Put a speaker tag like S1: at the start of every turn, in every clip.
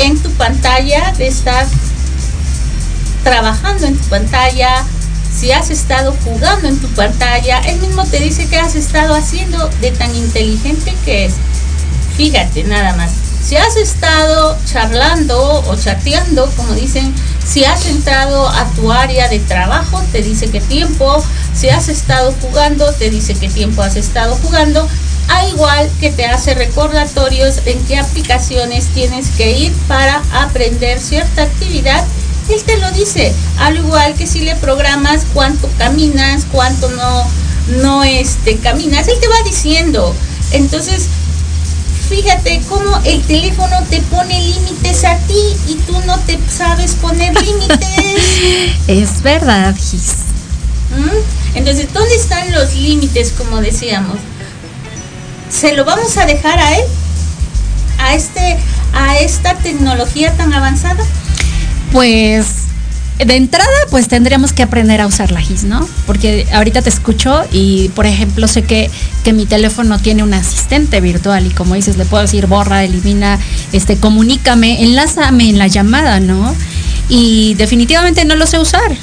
S1: en tu pantalla, de estar trabajando en tu pantalla, si has estado jugando en tu pantalla, él mismo te dice que has estado haciendo de tan inteligente que es. Fíjate nada más. Si has estado charlando o chateando, como dicen, si has entrado a tu área de trabajo, te dice qué tiempo. Si has estado jugando, te dice qué tiempo has estado jugando. Al igual que te hace recordatorios en qué aplicaciones tienes que ir para aprender cierta actividad él te lo dice, al igual que si le programas cuánto caminas, cuánto no, no este, caminas, él te va diciendo. Entonces, fíjate cómo el teléfono te pone límites a ti y tú no te sabes poner límites.
S2: es verdad, Gis.
S1: ¿Mm? Entonces, ¿dónde están los límites, como decíamos? ¿Se lo vamos a dejar a él? ¿A, este, a esta tecnología tan avanzada?
S2: Pues de entrada, pues tendríamos que aprender a usar la GIS, ¿no? Porque ahorita te escucho y, por ejemplo, sé que, que mi teléfono tiene un asistente virtual y como dices, le puedo decir borra, elimina, este, comunícame, enlázame en la llamada, ¿no? Y definitivamente no lo sé usar.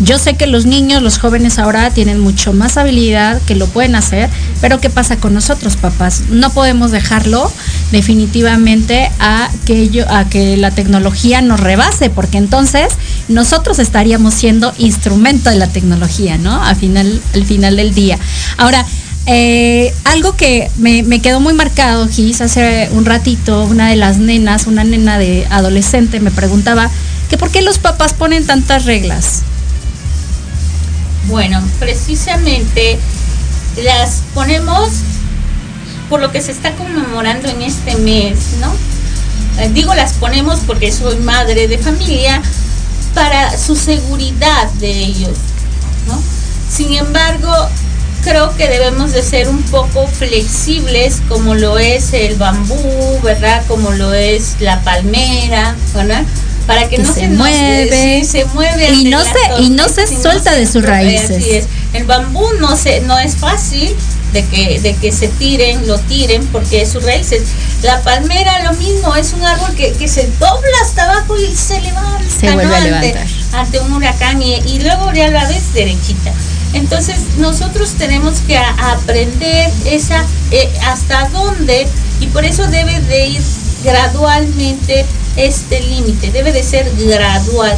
S2: Yo sé que los niños, los jóvenes ahora tienen mucho más habilidad, que lo pueden hacer, pero ¿qué pasa con nosotros, papás? No podemos dejarlo definitivamente a que, a que la tecnología nos rebase, porque entonces nosotros estaríamos siendo instrumento de la tecnología, ¿no? Al final, al final del día. Ahora, eh, algo que me, quedó muy marcado, Gis, hace un ratito, una de las nenas, una nena de adolescente, me preguntaba que por qué los papás ponen tantas reglas.
S1: Bueno, precisamente las ponemos por lo que se está conmemorando en este mes, ¿no? Eh, digo las ponemos porque soy madre de familia para su seguridad de ellos, ¿no? Sin embargo, creo que debemos de ser un poco flexibles como lo es el bambú, ¿verdad? Como lo es la palmera, ¿verdad? Para que, no se, mueve, se mueve
S2: y no se y no se suelta de sus raíces.
S1: El bambú no se no es fácil de que de que se tiren, lo tiren porque es sus raíces. La palmera lo mismo, es un árbol que, se dobla hasta abajo y se levanta
S2: se vuelve a levantar.
S1: ante un huracán y, luego ya la vez derechita. Entonces nosotros tenemos que aprender esa eh, hasta dónde y por eso debe de ir gradualmente este límite, debe de ser gradual.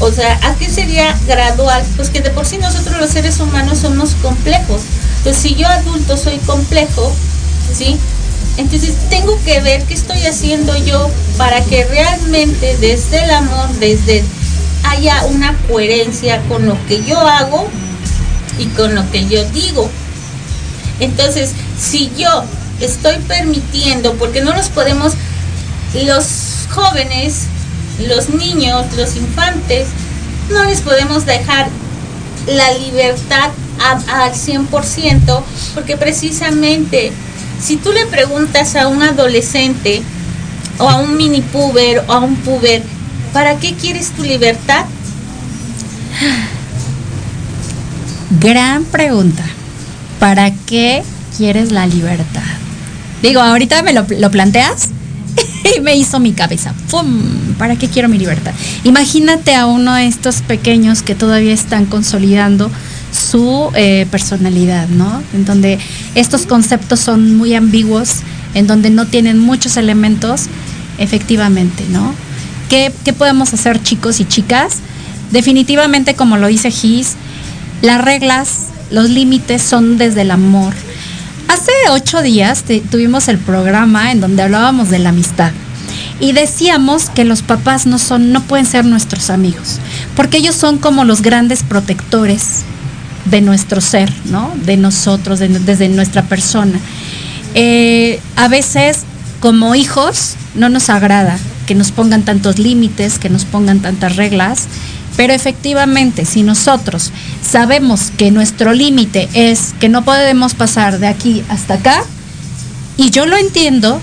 S1: O sea, ¿a qué sería gradual? Pues que de por sí nosotros los seres humanos somos complejos. Entonces, si yo adulto soy complejo, ¿sí? Entonces tengo que ver qué estoy haciendo yo para que realmente desde el amor, desde haya una coherencia con lo que yo hago y con lo que yo digo. Entonces, si yo estoy permitiendo, porque no nos podemos, los jóvenes, los niños, los infantes, no les podemos dejar la libertad al 100%, porque precisamente si tú le preguntas a un adolescente o a un mini puber o a un puber, ¿para qué quieres tu libertad?
S2: Gran pregunta. ¿Para qué quieres la libertad? Digo, ahorita me lo, lo planteas y me hizo mi cabeza. ¡Pum! ¿Para qué quiero mi libertad? Imagínate a uno de estos pequeños que todavía están consolidando su eh, personalidad, ¿no? En donde estos conceptos son muy ambiguos, en donde no tienen muchos elementos, efectivamente, ¿no? ¿Qué, qué podemos hacer chicos y chicas? Definitivamente, como lo dice Gis, las reglas, los límites son desde el amor Hace ocho días tuvimos el programa en donde hablábamos de la amistad y decíamos que los papás no son, no pueden ser nuestros amigos, porque ellos son como los grandes protectores de nuestro ser, ¿no? De nosotros, desde nuestra persona. Eh, a veces, como hijos, no nos agrada que nos pongan tantos límites, que nos pongan tantas reglas, pero efectivamente, si nosotros sabemos que nuestro límite es que no podemos pasar de aquí hasta acá, y yo lo entiendo,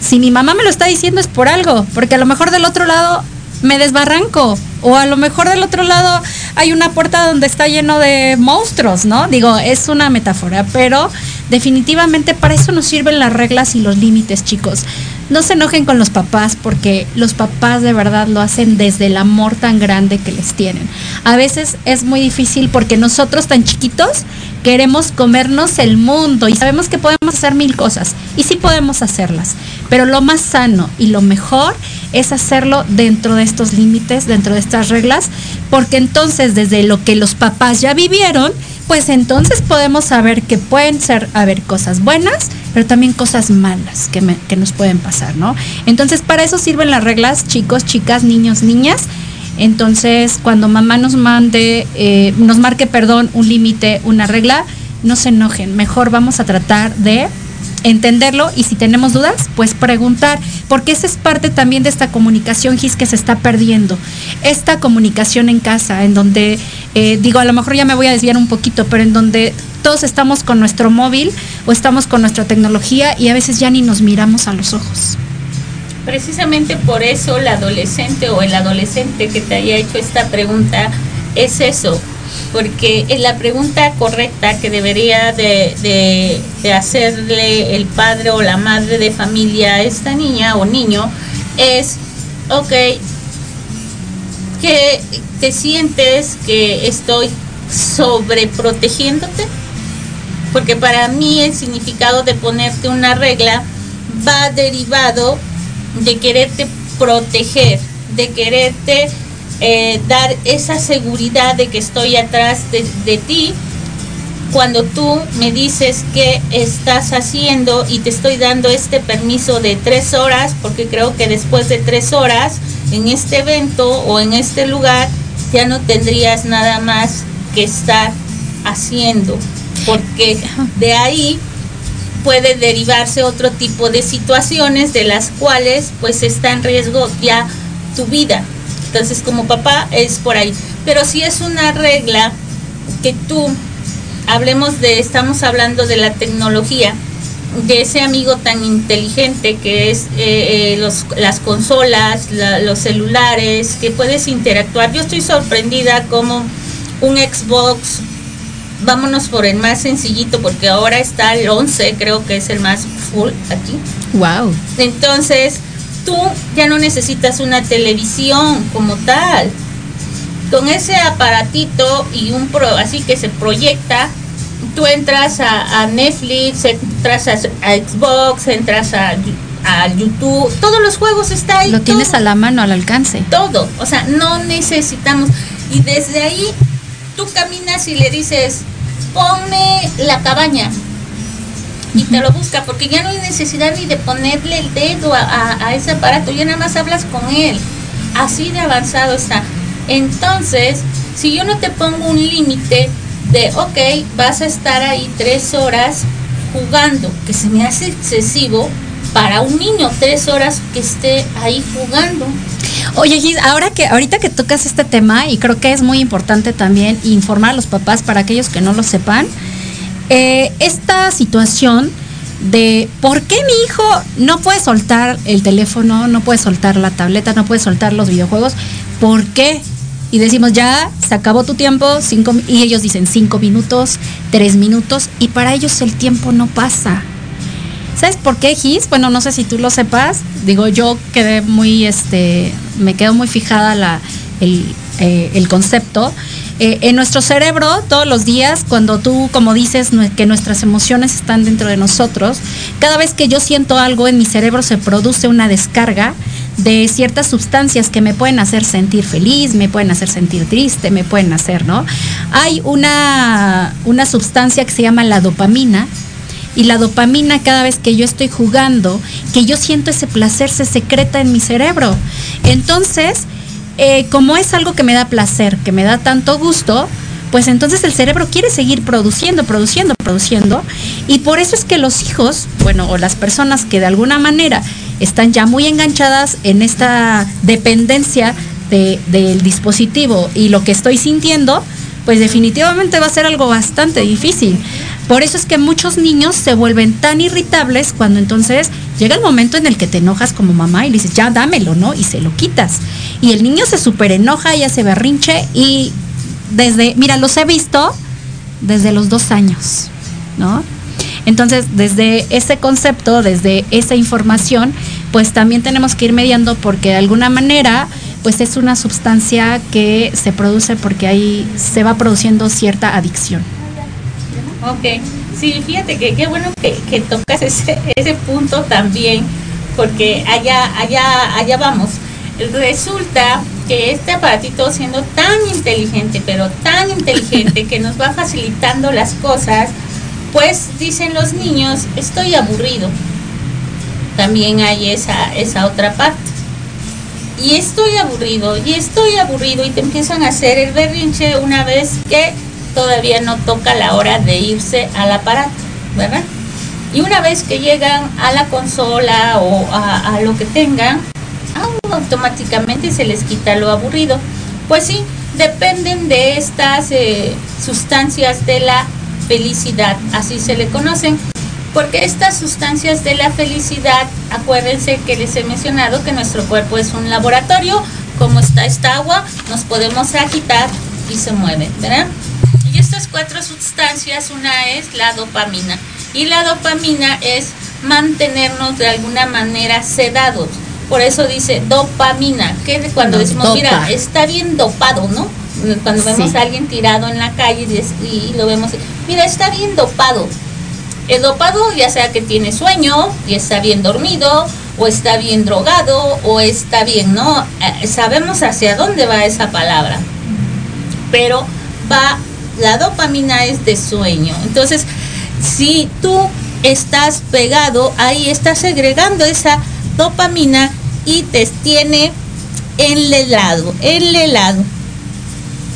S2: si mi mamá me lo está diciendo es por algo, porque a lo mejor del otro lado me desbarranco, o a lo mejor del otro lado hay una puerta donde está lleno de monstruos, ¿no? Digo, es una metáfora, pero definitivamente para eso nos sirven las reglas y los límites, chicos. No se enojen con los papás porque los papás de verdad lo hacen desde el amor tan grande que les tienen. A veces es muy difícil porque nosotros tan chiquitos queremos comernos el mundo y sabemos que podemos hacer mil cosas y sí podemos hacerlas, pero lo más sano y lo mejor es hacerlo dentro de estos límites, dentro de estas reglas, porque entonces desde lo que los papás ya vivieron, pues entonces podemos saber que pueden ser, haber cosas buenas, pero también cosas malas que, que nos pueden pasar, ¿no? Entonces para eso sirven las reglas, chicos, chicas, niños, niñas. Entonces, cuando mamá nos mande, eh, nos marque, perdón, un límite, una regla, no se enojen. Mejor vamos a tratar de entenderlo y si tenemos dudas, pues preguntar, porque esa es parte también de esta comunicación, Gis, que se está perdiendo. Esta comunicación en casa, en donde, eh, digo, a lo mejor ya me voy a desviar un poquito, pero en donde todos estamos con nuestro móvil o estamos con nuestra tecnología y a veces ya ni nos miramos a los ojos.
S1: Precisamente por eso la adolescente o el adolescente que te haya hecho esta pregunta es eso, porque la pregunta correcta que debería de, hacerle el padre o la madre de familia a esta niña o niño es, ok, que te sientes que estoy sobreprotegiéndote? Porque para mí el significado de ponerte una regla va derivado de quererte proteger, de quererte eh, dar esa seguridad de que estoy atrás de, ti cuando tú me dices qué estás haciendo y te estoy dando este permiso de tres horas, porque creo que después de tres horas en este evento o en este lugar ya no tendrías nada más que estar haciendo, porque de ahí puede derivarse otro tipo de situaciones de las cuales pues está en riesgo ya tu vida. Entonces, como papá es por ahí. Pero si es una regla que tú, hablemos de, estamos hablando de la tecnología, de ese amigo tan inteligente que es eh, eh, las consolas, los celulares, que puedes interactuar. Yo estoy sorprendida como un Xbox, vámonos por el más sencillito, porque ahora está el 11, creo que es el más full aquí.
S2: Wow.
S1: Entonces, tú ya no necesitas una televisión como tal. Con ese aparatito y un pro, así que se proyecta, tú entras a, Netflix, entras a, Xbox, entras a, YouTube, todos los juegos están ahí.
S2: Lo tienes a la mano, al alcance.
S1: Todo, o sea, no necesitamos. Y desde ahí tú caminas y le dices, ponme la cabaña, y te lo busca, porque ya no hay necesidad ni de ponerle el dedo a, ese aparato, ya nada más hablas con él. Así de avanzado está. Entonces, si yo no te pongo un límite de, ok, vas a estar ahí tres horas jugando, que se me hace excesivo para un niño, tres horas que esté ahí jugando.
S2: Oye, Gis, ahora que, ahorita que tocas este tema, y creo que es muy importante también informar a los papás para aquellos que no lo sepan, eh, esta situación de por qué mi hijo no puede soltar el teléfono, no puede soltar la tableta, no puede soltar los videojuegos, ¿por qué? Y decimos, ya, se acabó tu tiempo, cinco, y ellos dicen cinco minutos, tres minutos, y para ellos el tiempo no pasa. ¿Sabes por qué, Gis? Bueno, no sé si tú lo sepas. Digo, yo quedé muy, este, me quedo muy fijada la, el, eh, el concepto eh, en nuestro cerebro, todos los días, cuando tú, como dices, que nuestras emociones están dentro de nosotros, cada vez que yo siento algo en mi cerebro se produce una descarga de ciertas sustancias que me pueden hacer sentir feliz, me pueden hacer sentir triste, me pueden hacer, ¿no? Hay una, una sustancia que se llama la dopamina, y la dopamina cada vez que yo estoy jugando, que yo siento ese placer, se secreta en mi cerebro. Entonces, eh, como es algo que me da placer, que me da tanto gusto, pues entonces el cerebro quiere seguir produciendo, produciendo, produciendo. Y por eso es que los hijos, bueno, o las personas que de alguna manera están ya muy enganchadas en esta dependencia del dispositivo y lo que estoy sintiendo, pues definitivamente va a ser algo bastante difícil. Por eso es que muchos niños se vuelven tan irritables cuando entonces llega el momento en el que te enojas como mamá y le dices, ya dámelo, ¿no? Y se lo quitas. Y el niño se súper enoja, ya se berrinche y desde, mira, los he visto desde los dos años, ¿no? Entonces, desde ese concepto, desde esa información, pues también tenemos que ir mediando porque de alguna manera pues es una sustancia que se produce porque ahí se va produciendo cierta adicción.
S1: Ok, sí, fíjate que qué bueno que, tocas ese, ese punto también, porque allá, allá, allá vamos. Resulta que este aparatito siendo tan inteligente, pero tan inteligente que nos va facilitando las cosas, pues dicen los niños, estoy aburrido. También hay esa, esa otra parte. Y estoy aburrido, y estoy aburrido, y te empiezan a hacer el berrinche una vez que todavía no toca la hora de irse al aparato, ¿verdad? Y una vez que llegan a la consola o a, lo que tengan, automáticamente se les quita lo aburrido. Pues sí, dependen de estas eh, sustancias de la felicidad, así se le conocen. Porque estas sustancias de la felicidad, acuérdense que les he mencionado que nuestro cuerpo es un laboratorio, como está esta agua, nos podemos agitar y se mueve, ¿verdad? Y estas cuatro sustancias, una es la dopamina. Y la dopamina es mantenernos de alguna manera sedados. Por eso dice dopamina, que cuando decimos, mira, está bien dopado, ¿no? Cuando vemos a alguien tirado en la calle y, lo vemos, mira, está bien dopado. El dopado ya sea que tiene sueño y está bien dormido, o está bien drogado, o está bien, ¿no? Eh, sabemos hacia dónde va esa palabra. Pero va la dopamina es de sueño. Entonces, si tú estás pegado, ahí estás segregando esa dopamina y te tiene en el helado, en el helado.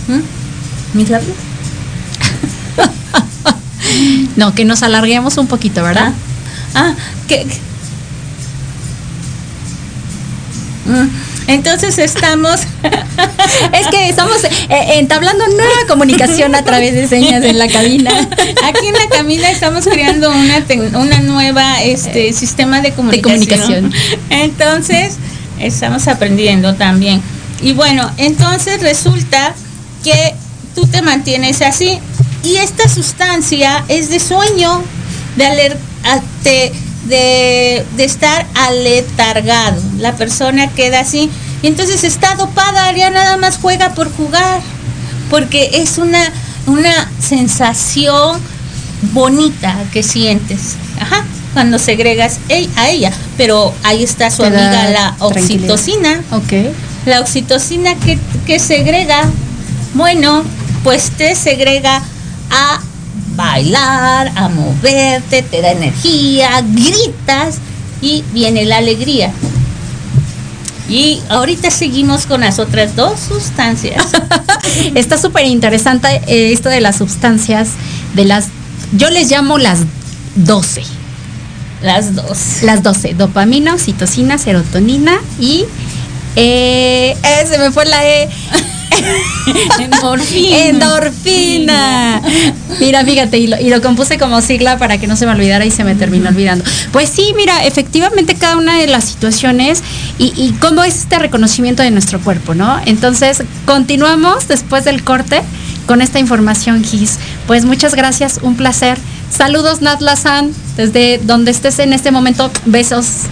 S1: ¿Mm? ¿Mis labios?
S2: no, que nos alarguemos un poquito, ¿verdad?
S1: Ah, ah que... Mm. Entonces estamos...
S2: es que estamos eh, entablando nueva comunicación a través de señas en la cabina.
S1: Aquí en la cabina estamos creando una, una nueva este, sistema de comunicación. Entonces, estamos aprendiendo también. Y bueno, entonces resulta que tú te mantienes así y esta sustancia es de sueño, de alertarte de, estar aletargado. La persona queda así. Y entonces está dopada, ya nada más juega por jugar. Porque es una, una sensación bonita que sientes. Ajá, cuando segregas a ella. Pero ahí está su amiga la oxitocina.
S2: Ok.
S1: La oxitocina que, que segrega, bueno, pues te segrega a bailar, a moverte, te da energía, gritas y viene la alegría. Y ahorita seguimos con las otras dos sustancias.
S2: Está súper interesante eh, esto de las sustancias, de las, yo les llamo las 12.
S1: Las dos.
S2: Las 12, dopamina, oxitocina, serotonina y... Eh, eh, se me fue la E.
S1: Endorfina.
S2: Endorfina. Mira, fíjate, y lo, compuse como sigla para que no se me olvidara y se me terminó olvidando. Pues sí, mira, efectivamente cada una de las situaciones y, y cómo es este reconocimiento de nuestro cuerpo, ¿no? Entonces, continuamos después del corte con esta información, Gis. Pues muchas gracias, un placer. Saludos, Nat Lazan, desde donde estés en este momento. Besos.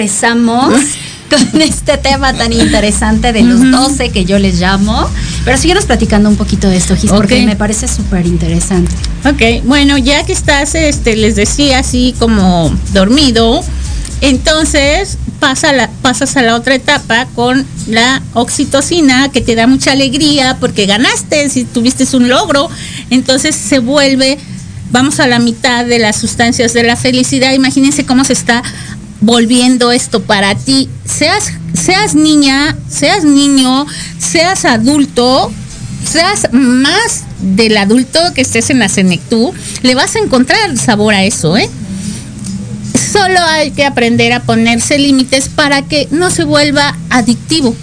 S2: Regresamos con este tema tan interesante de los 12 que yo les llamo. Pero síguenos platicando un poquito de esto, Gis, porque me parece súper interesante.
S1: Ok, bueno, ya que estás, este, les decía así como dormido, entonces pasa la, pasas a la otra etapa con la oxitocina que te da mucha alegría porque ganaste, si tuviste un logro, entonces se vuelve, vamos a la mitad de las sustancias de la felicidad, imagínense cómo se está volviendo esto para ti, seas, seas niña, seas niño, seas adulto, seas más del adulto que estés en la senectú, le vas a encontrar sabor a eso, ¿eh? Solo hay que aprender a ponerse límites para que no se vuelva adictivo.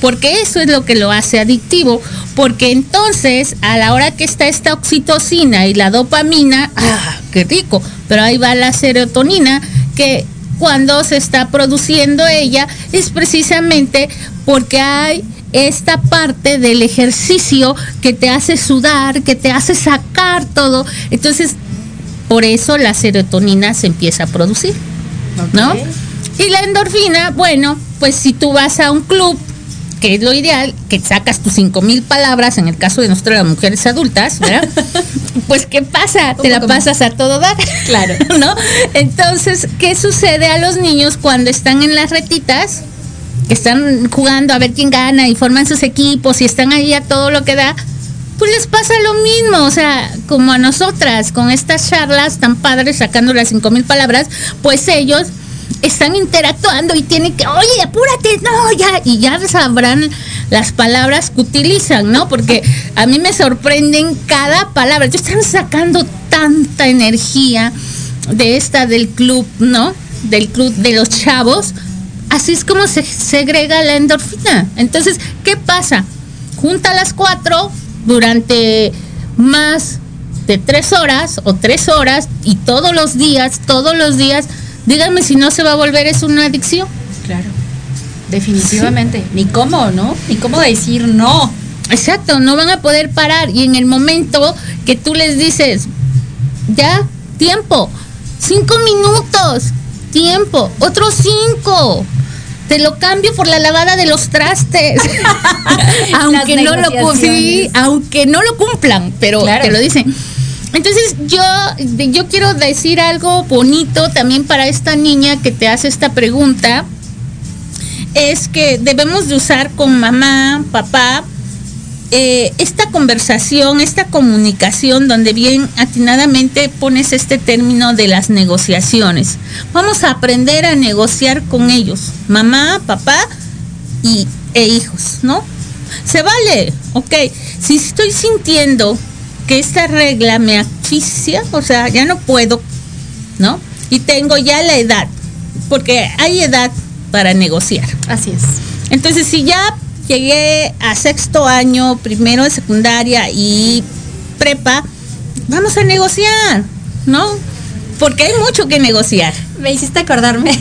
S1: Porque eso es lo que lo hace adictivo. Porque entonces, a la hora que está esta oxitocina y la dopamina, ¡ah, qué rico! Pero ahí va la serotonina, que cuando se está produciendo ella es precisamente porque hay esta parte del ejercicio que te hace sudar, que te hace sacar todo. Entonces, por eso la serotonina se empieza a producir, ¿no? Y la endorfina, bueno, pues si tú vas a un club que es lo ideal, que sacas tus cinco mil palabras, en el caso de nosotros las mujeres adultas, ¿verdad? pues ¿qué pasa? Te la pasas a todo dar.
S2: Claro.
S1: ¿No? Entonces, ¿qué sucede a los niños cuando están en las retitas? Que están jugando a ver quién gana y forman sus equipos y están ahí a todo lo que da. Pues les pasa lo mismo, o sea, como a nosotras, con estas charlas tan padres, sacando las cinco mil palabras, pues ellos están interactuando y tienen que, oye, apúrate, no, ya, y ya sabrán las palabras que utilizan, ¿no? Porque a mí me sorprenden cada palabra. Yo están sacando tanta energía de esta del club, ¿no? Del club de los chavos. Así es como se segrega la endorfina. Entonces, ¿qué pasa? Junta las cuatro durante más de tres horas o tres horas y todos los días, todos los días Díganme si no se va a volver es una adicción.
S2: Claro. Definitivamente. Ni cómo, ¿no? Ni cómo decir no.
S1: Exacto, no van a poder parar. Y en el momento que tú les dices, ya, tiempo, cinco minutos, tiempo, otros cinco. Te lo cambio por la lavada de los trastes. aunque no lo aunque no lo cumplan, pero te lo dicen. Entonces yo, yo quiero decir algo bonito también para esta niña que te hace esta pregunta. Es que debemos de usar con mamá, papá, eh, esta conversación, esta comunicación donde bien atinadamente pones este término de las negociaciones. Vamos a aprender a negociar con ellos, mamá, papá y, e hijos, ¿no? Se vale, ok. Si estoy sintiendo que esta regla me asfixia, o sea, ya no puedo, ¿no? Y tengo ya la edad, porque hay edad para negociar.
S2: Así es.
S1: Entonces, si ya llegué a sexto año, primero de secundaria y prepa, vamos a negociar, ¿no? Porque hay mucho que negociar.
S2: Me hiciste acordarme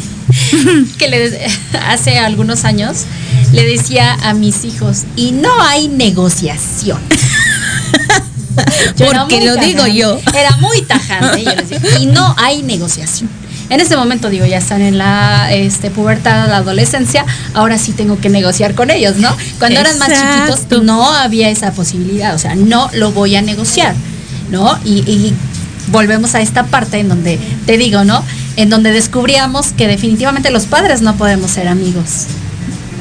S2: que le, hace algunos años le decía a mis hijos, y no hay negociación.
S1: Porque lo digo yo.
S2: Era muy tajante. y no hay negociación. En este momento, digo, ya están en la este, pubertad, la adolescencia, ahora sí tengo que negociar con ellos, ¿no? Cuando eran más chiquitos no había esa posibilidad, o sea, no lo voy a negociar, ¿no? Y, y volvemos a esta parte en donde, te digo, ¿no? En donde descubríamos que definitivamente los padres no podemos ser amigos.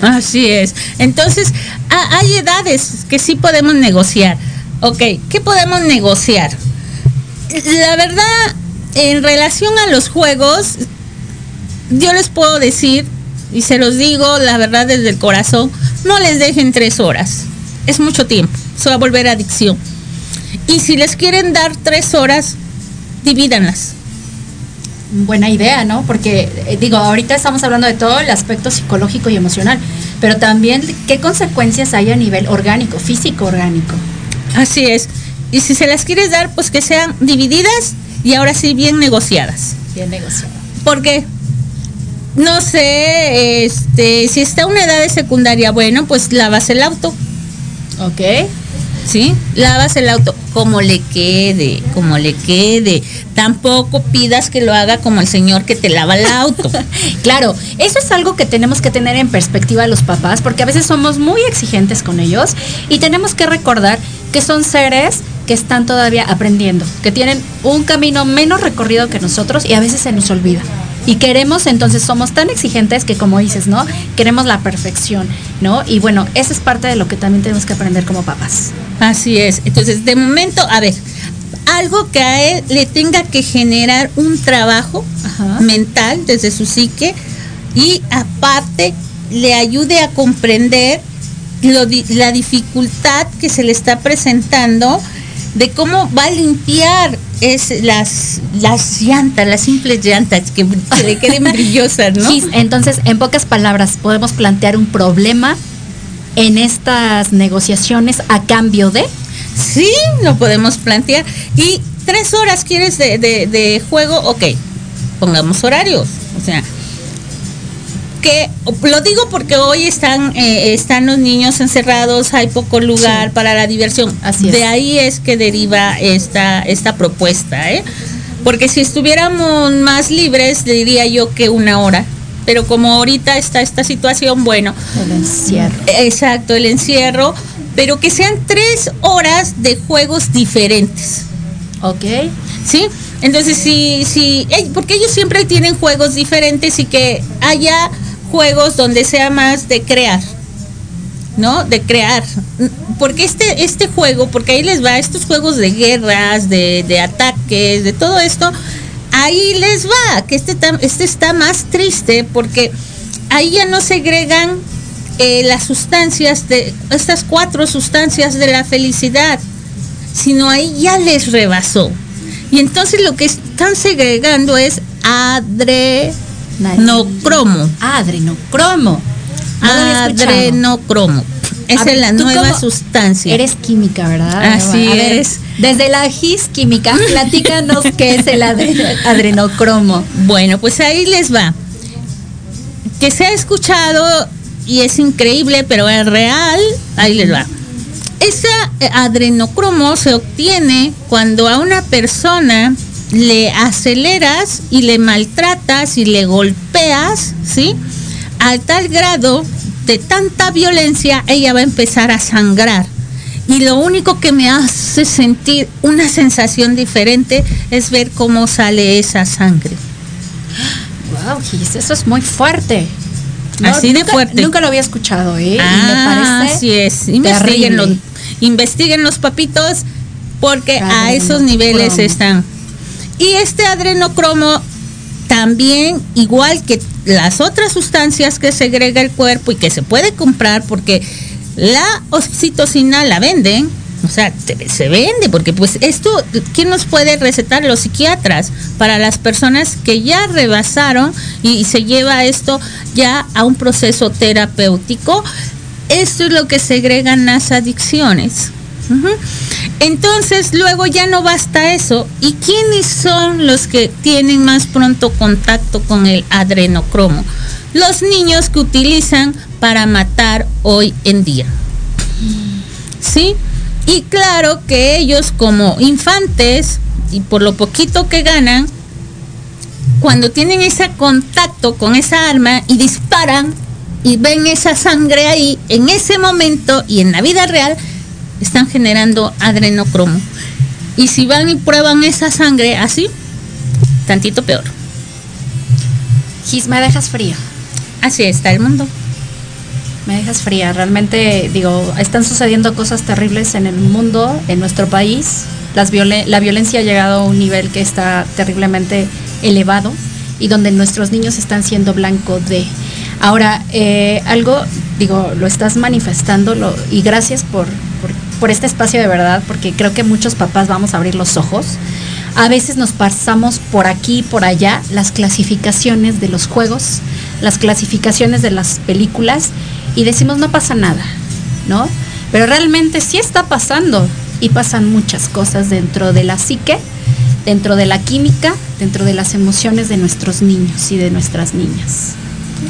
S1: Así es. Entonces, hay edades que sí podemos negociar Ok, ¿qué podemos negociar? La verdad, en relación a los juegos, yo les puedo decir, y se los digo, la verdad desde el corazón, no les dejen tres horas. Es mucho tiempo, se va a volver adicción. Y si les quieren dar tres horas, divídanlas.
S2: Buena idea, ¿no? Porque eh, digo, ahorita estamos hablando de todo el aspecto psicológico y emocional, pero también qué consecuencias hay a nivel orgánico, físico orgánico.
S1: Así es. Y si se las quieres dar, pues que sean divididas y ahora sí bien negociadas.
S2: Bien negociadas.
S1: Porque no sé, este, si está una edad de secundaria, bueno, pues lavas el auto.
S2: Ok.
S1: ¿Sí? Lavas el auto como le quede, como le quede. Tampoco pidas que lo haga como el señor que te lava el auto.
S2: claro, eso es algo que tenemos que tener en perspectiva los papás, porque a veces somos muy exigentes con ellos y tenemos que recordar que son seres que están todavía aprendiendo, que tienen un camino menos recorrido que nosotros y a veces se nos olvida. Y queremos, entonces somos tan exigentes que como dices, ¿no? Queremos la perfección, ¿no? Y bueno, esa es parte de lo que también tenemos que aprender como papás.
S1: Así es. Entonces, de momento, a ver, algo que a él le tenga que generar un trabajo mental desde su psique y aparte le ayude a comprender la dificultad que se le está presentando de cómo va a limpiar es las, las llantas, las simples llantas que, le queden brillosas, ¿no?
S2: Entonces, en pocas palabras, podemos plantear un problema en estas negociaciones a cambio de.
S1: Sí, lo podemos plantear. Y tres horas quieres de, de, de juego, ok, pongamos horarios. O sea, que lo digo porque hoy están eh, están los niños encerrados, hay poco lugar para la diversión. Así De ahí es que deriva esta esta propuesta, ¿eh? Porque si estuviéramos más libres, diría yo que una hora. Pero como ahorita está esta situación, bueno.
S2: El encierro.
S1: Exacto, el encierro. Pero que sean tres horas de juegos diferentes.
S2: Ok.
S1: ¿Sí? Entonces, sí, sí, porque ellos siempre tienen juegos diferentes y que haya juegos donde sea más de crear, ¿no? De crear. Porque este, este juego, porque ahí les va, estos juegos de guerras, de, ataques, de todo esto, ahí les va, que este, este está más triste porque ahí ya no segregan eh, las sustancias de, estas cuatro sustancias de la felicidad, sino ahí ya les rebasó. Y entonces lo que están segregando es adre no cromo.
S2: Adrenocromo.
S1: Adrenocromo. Esa es la nueva sustancia.
S2: Eres química, ¿verdad?
S1: Así es.
S2: desde la GIS química, platícanos qué es el adrenocromo.
S1: Bueno, pues ahí les va. Que se ha escuchado y es increíble, pero es real. Ahí les va. Ese adrenocromo se obtiene cuando a una persona le aceleras y le maltratas y le golpeas, ¿sí? A tal grado de tanta violencia, ella va a empezar a sangrar. Y lo único que me hace sentir una sensación diferente es ver cómo sale esa sangre.
S2: Wow, eso es muy fuerte.
S1: Así de fuerte.
S2: Nunca lo había escuchado, ¿eh?
S1: Ah, así es. Investiguen los, investiguen los papitos porque a esos niveles están. Y este adrenocromo también, igual que las otras sustancias que segrega el cuerpo y que se puede comprar porque la oxitocina la venden, o sea, se vende, porque pues esto, ¿quién nos puede recetar? Los psiquiatras, para las personas que ya rebasaron y, se lleva esto ya a un proceso terapéutico. Esto es lo que segregan las adicciones. Entonces, luego ya no basta eso. ¿Y quiénes son los que tienen más pronto contacto con el adrenocromo? Los niños que utilizan para matar hoy en día. ¿Sí? Y claro que ellos como infantes, y por lo poquito que ganan, cuando tienen ese contacto con esa arma y disparan y ven esa sangre ahí, en ese momento y en la vida real, están generando adrenocromo. Y si van y prueban esa sangre así, tantito peor.
S2: Gis, me dejas fría.
S1: Así está el mundo.
S2: Me dejas fría. Realmente, digo, están sucediendo cosas terribles en el mundo, en nuestro país. Las la violencia ha llegado a un nivel que está terriblemente elevado y donde nuestros niños están siendo blanco de. Ahora, eh, algo, digo, lo estás manifestando lo, y gracias por, por este espacio de verdad, porque creo que muchos papás vamos a abrir los ojos. A veces nos pasamos por aquí, por allá, las clasificaciones de los juegos, las clasificaciones de las películas y decimos no pasa nada, ¿no? Pero realmente sí está pasando y pasan muchas cosas dentro de la psique, dentro de la química, dentro de las emociones de nuestros niños y de nuestras niñas.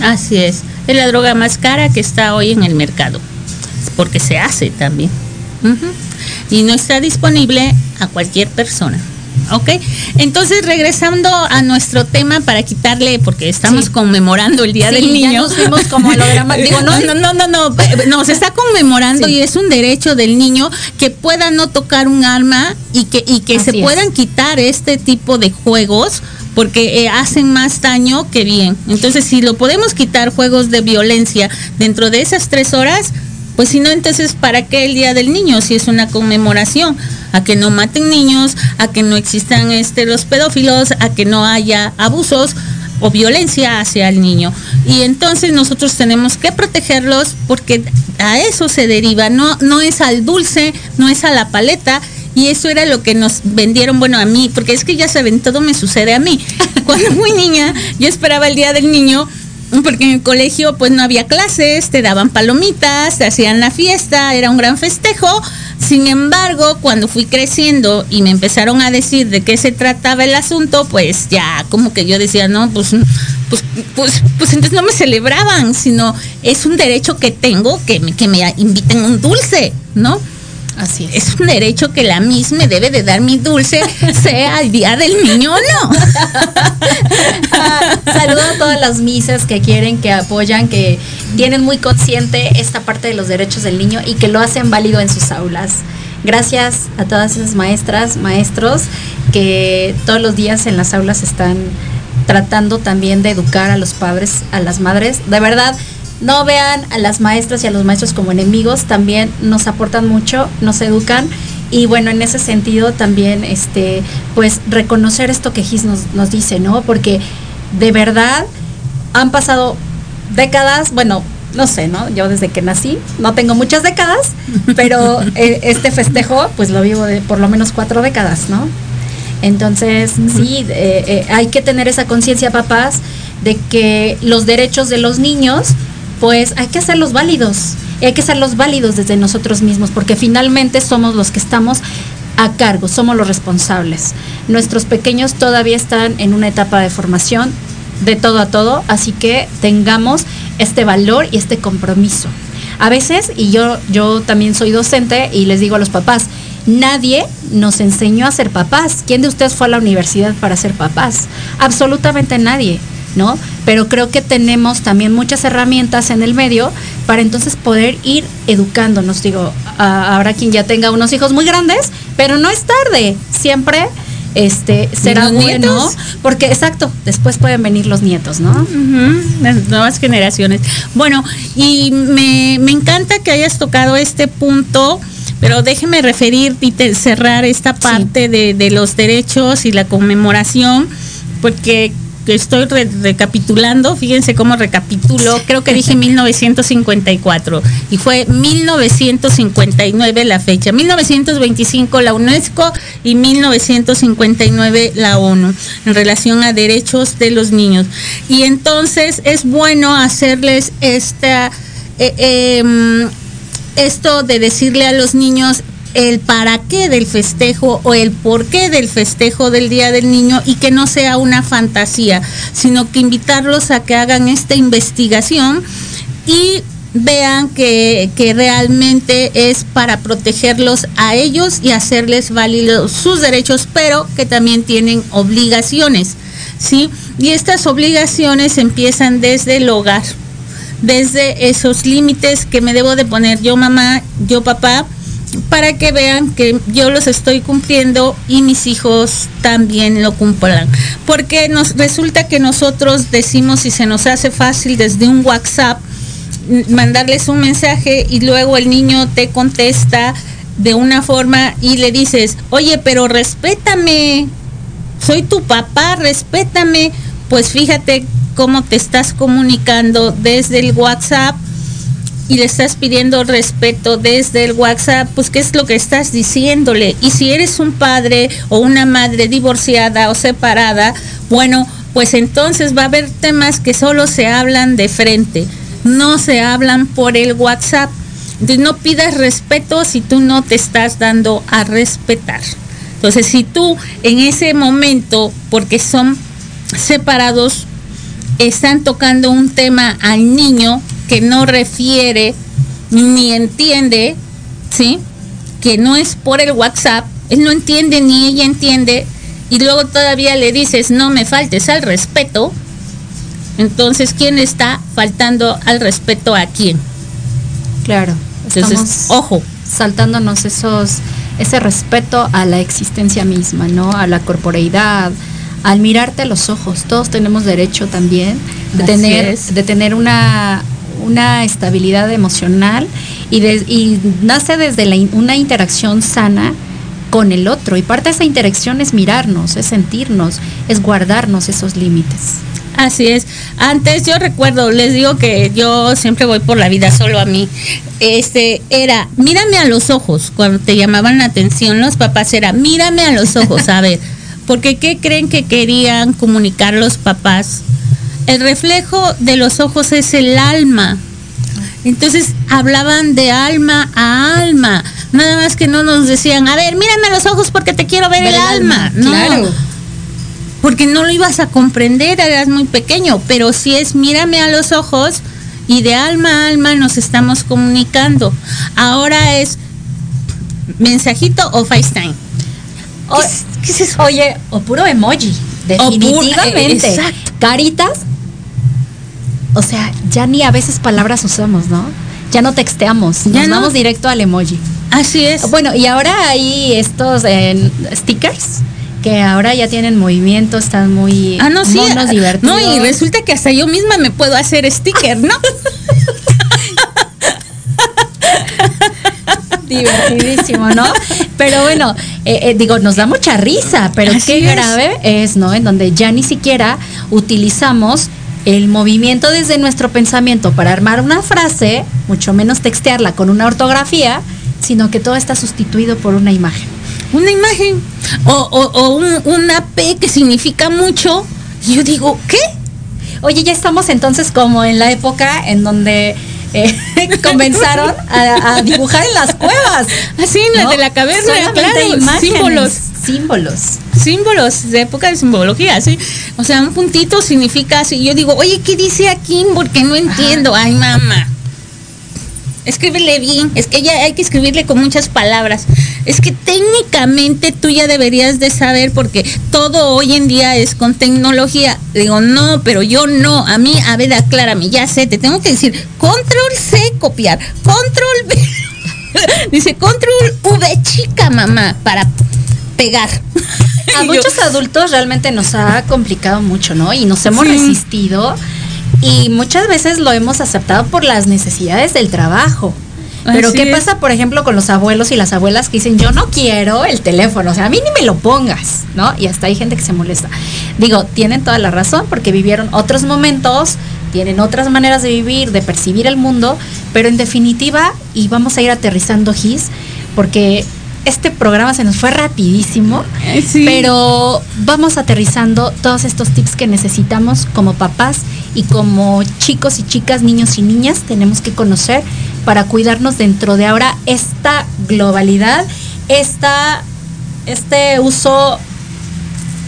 S1: Así es, es la droga más cara que está hoy en el mercado, porque se hace también. Y no está disponible a cualquier persona. ¿ok? Entonces, regresando a nuestro tema para quitarle, porque estamos conmemorando el Día del Niño.
S2: Ya nos como Digo,
S1: no, no, no, no, no, no, se está conmemorando y es un derecho del niño que pueda no tocar un arma y que, y que se puedan quitar este tipo de juegos porque eh, hacen más daño que bien. Entonces, si lo podemos quitar juegos de violencia dentro de esas tres horas, pues si no, entonces, ¿para qué el Día del Niño si es una conmemoración? A que no maten niños, a que no existan este, los pedófilos, a que no haya abusos o violencia hacia el niño. Y entonces nosotros tenemos que protegerlos porque a eso se deriva, no, no es al dulce, no es a la paleta. Y eso era lo que nos vendieron, bueno, a mí, porque es que ya saben, todo me sucede a mí. Cuando fui niña, yo esperaba el Día del Niño porque en el colegio pues no había clases, te daban palomitas, te hacían la fiesta, era un gran festejo. Sin embargo, cuando fui creciendo y me empezaron a decir de qué se trataba el asunto, pues ya como que yo decía, no, pues, pues, pues, pues entonces no me celebraban, sino es un derecho que tengo que que me inviten un dulce, ¿no?
S2: Así
S1: es. es. un derecho que la misma me debe de dar mi dulce, sea el día del niño o no.
S2: Ah, saludo a todas las misas que quieren, que apoyan, que tienen muy consciente esta parte de los derechos del niño y que lo hacen válido en sus aulas. Gracias a todas esas maestras, maestros que todos los días en las aulas están tratando también de educar a los padres, a las madres. De verdad, no vean a las maestras y a los maestros como enemigos, también nos aportan mucho, nos educan y bueno, en ese sentido también, este, pues reconocer esto que Gis nos, nos dice, ¿no? Porque de verdad han pasado décadas, bueno, no sé, ¿no? Yo desde que nací, no tengo muchas décadas, pero eh, este festejo, pues lo vivo de por lo menos cuatro décadas, ¿no? Entonces, sí, eh, eh, hay que tener esa conciencia, papás, de que los derechos de los niños pues hay que hacerlos válidos. Hay que hacerlos válidos desde nosotros mismos, porque finalmente somos los que estamos a cargo, somos los responsables. Nuestros pequeños todavía están en una etapa de formación de todo a todo, así que tengamos este valor y este compromiso. A veces, y yo, yo también soy docente y les digo a los papás, nadie nos enseñó a ser papás. ¿Quién de ustedes fue a la universidad para ser papás? Absolutamente nadie. ¿No? Pero creo que tenemos también muchas herramientas en el medio para entonces poder ir educándonos. Digo, habrá quien ya tenga unos hijos muy grandes, pero no es tarde. Siempre este será bueno porque exacto después pueden venir los nietos no
S1: las nuevas generaciones bueno y me, encanta que hayas tocado este punto pero déjeme referir y cerrar esta parte de, de los derechos y la conmemoración porque estoy recapitulando, fíjense cómo recapitulo, creo que dije 1954 y fue 1959 la fecha, 1925 la UNESCO y 1959 la ONU en relación a derechos de los niños. Y entonces es bueno hacerles esta... Eh, em, esto de decirle a los niños el para qué del festejo o el por qué del festejo del Día del Niño y que no sea una fantasía, sino que invitarlos a que hagan esta investigación y vean que, realmente es para protegerlos a ellos y hacerles válidos sus derechos, pero que también tienen obligaciones, ¿sí? Y estas obligaciones empiezan desde el hogar, desde esos límites que me debo de poner yo mamá, yo papá, para que vean que yo los estoy cumpliendo y mis hijos también lo cumplan. Porque nos resulta que nosotros decimos y se nos hace fácil desde un WhatsApp mandarles un mensaje y luego el niño te contesta de una forma y le dices, oye, pero respétame, soy tu papá, respétame. Pues fíjate cómo te estás comunicando desde el WhatsApp y le estás pidiendo respeto desde el WhatsApp, pues qué es lo que estás diciéndole. Y si eres un padre o una madre divorciada o separada, bueno, pues entonces va a haber temas que solo se hablan de frente, no se hablan por el WhatsApp. No pidas respeto si tú no te estás dando a respetar. Entonces si tú en ese momento, porque son separados, están tocando un tema al niño, que no refiere ni entiende, ¿sí? que no es por el WhatsApp, él no entiende ni ella entiende, y luego todavía le dices, no me faltes al respeto, entonces, ¿quién está faltando al respeto a quién?
S2: Claro.
S1: Entonces, ojo.
S2: Saltándonos esos, ese respeto a la existencia misma, ¿no? A la corporeidad, al mirarte a los ojos. Todos tenemos derecho también de tener, de tener una, una estabilidad emocional y, nace desde la, una interacción sana con el otro. Y parte de esa interacción es mirarnos, es sentirnos, es guardarnos esos límites.
S1: Así es. Antes yo recuerdo, les digo que yo siempre voy por la vida solo a mí. Este era, mírame a los ojos. Cuando te llamaban la atención los papás era, mírame a los ojos, a ver. Porque ¿qué creen que querían comunicar los papás? El reflejo de los ojos es el alma. Entonces hablaban de alma a alma. Nada más que no nos decían, a ver, mírame a los ojos porque te quiero ver, el, alma. No. Claro porque no lo ibas a comprender, eras muy pequeño, pero si es mírame a los ojos y de alma a alma nos estamos comunicando. Ahora es mensajito o FaceTime.
S2: ¿Qué, es, eso? Oye, o puro emoji, definitivamente. Caritas. O sea, ya ni a veces palabras usamos, ¿no? Ya no texteamos, ya nos vamos directo al emoji.
S1: Así es.
S2: Bueno, y ahora hay estos eh, stickers que ahora ya tienen movimiento, están muy
S1: ah, no, sí, divertidos. No, y resulta que hasta yo misma me puedo hacer sticker, ¿no?
S2: Divertidísimo, ¿no? Pero bueno, eh, eh, digo, nos da mucha risa, pero qué grave es, ¿no? En donde ya ni siquiera utilizamos el movimiento desde nuestro pensamiento para armar una frase, mucho menos textearla con una ortografía, sino que todo está sustituido por una imagen
S1: una imagen o, o, una P que significa mucho. Y yo digo, ¿qué?
S2: Oye, ya estamos entonces como en la época en donde eh, comenzaron a, dibujar en las cuevas.
S1: Así, en de la caverna, claro, símbolos.
S2: Símbolos.
S1: Símbolos, de época de simbología, sí. O sea, un puntito significa así. Yo digo, oye, ¿qué dice aquí? Porque no entiendo. Ay, mamá escríbele bien, es que ya hay que escribirle con muchas palabras. Es que técnicamente tú ya deberías de saber porque todo hoy en día es con tecnología. Digo, no, pero yo no. A mí, a ver, aclárame, ya sé, te tengo que decir, control C, copiar, control B. Dice, control V chica, mamá, para pegar.
S2: A muchos adultos realmente nos ha complicado mucho, ¿no? Y nos hemos resistido y muchas veces lo hemos aceptado por las necesidades del trabajo. Pero ¿qué pasa, por ejemplo, con los abuelos y las abuelas que dicen, yo no quiero el teléfono, o sea, a mí ni me lo pongas, ¿no? Y hasta hay gente que se molesta. Digo, tienen toda la razón porque vivieron otros momentos, tienen otras maneras de vivir, de percibir el mundo, pero en definitiva, y vamos a ir aterrizando GIS, porque este programa se nos fue rapidísimo, pero vamos aterrizando todos estos tips que necesitamos como papás y como chicos y chicas, niños y niñas, tenemos que conocer para cuidarnos dentro de ahora esta globalidad, esta, este uso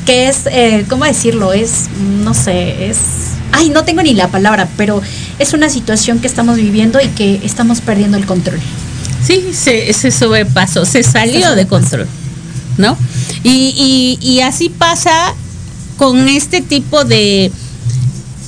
S2: que es, eh, ¿cómo decirlo? Es, no sé, es... Ay, no tengo ni la palabra, pero es una situación que estamos viviendo y que estamos perdiendo el control.
S1: Sí, se, se sobrepasó, se salió de control, ¿no? Y, y, así pasa con este tipo de,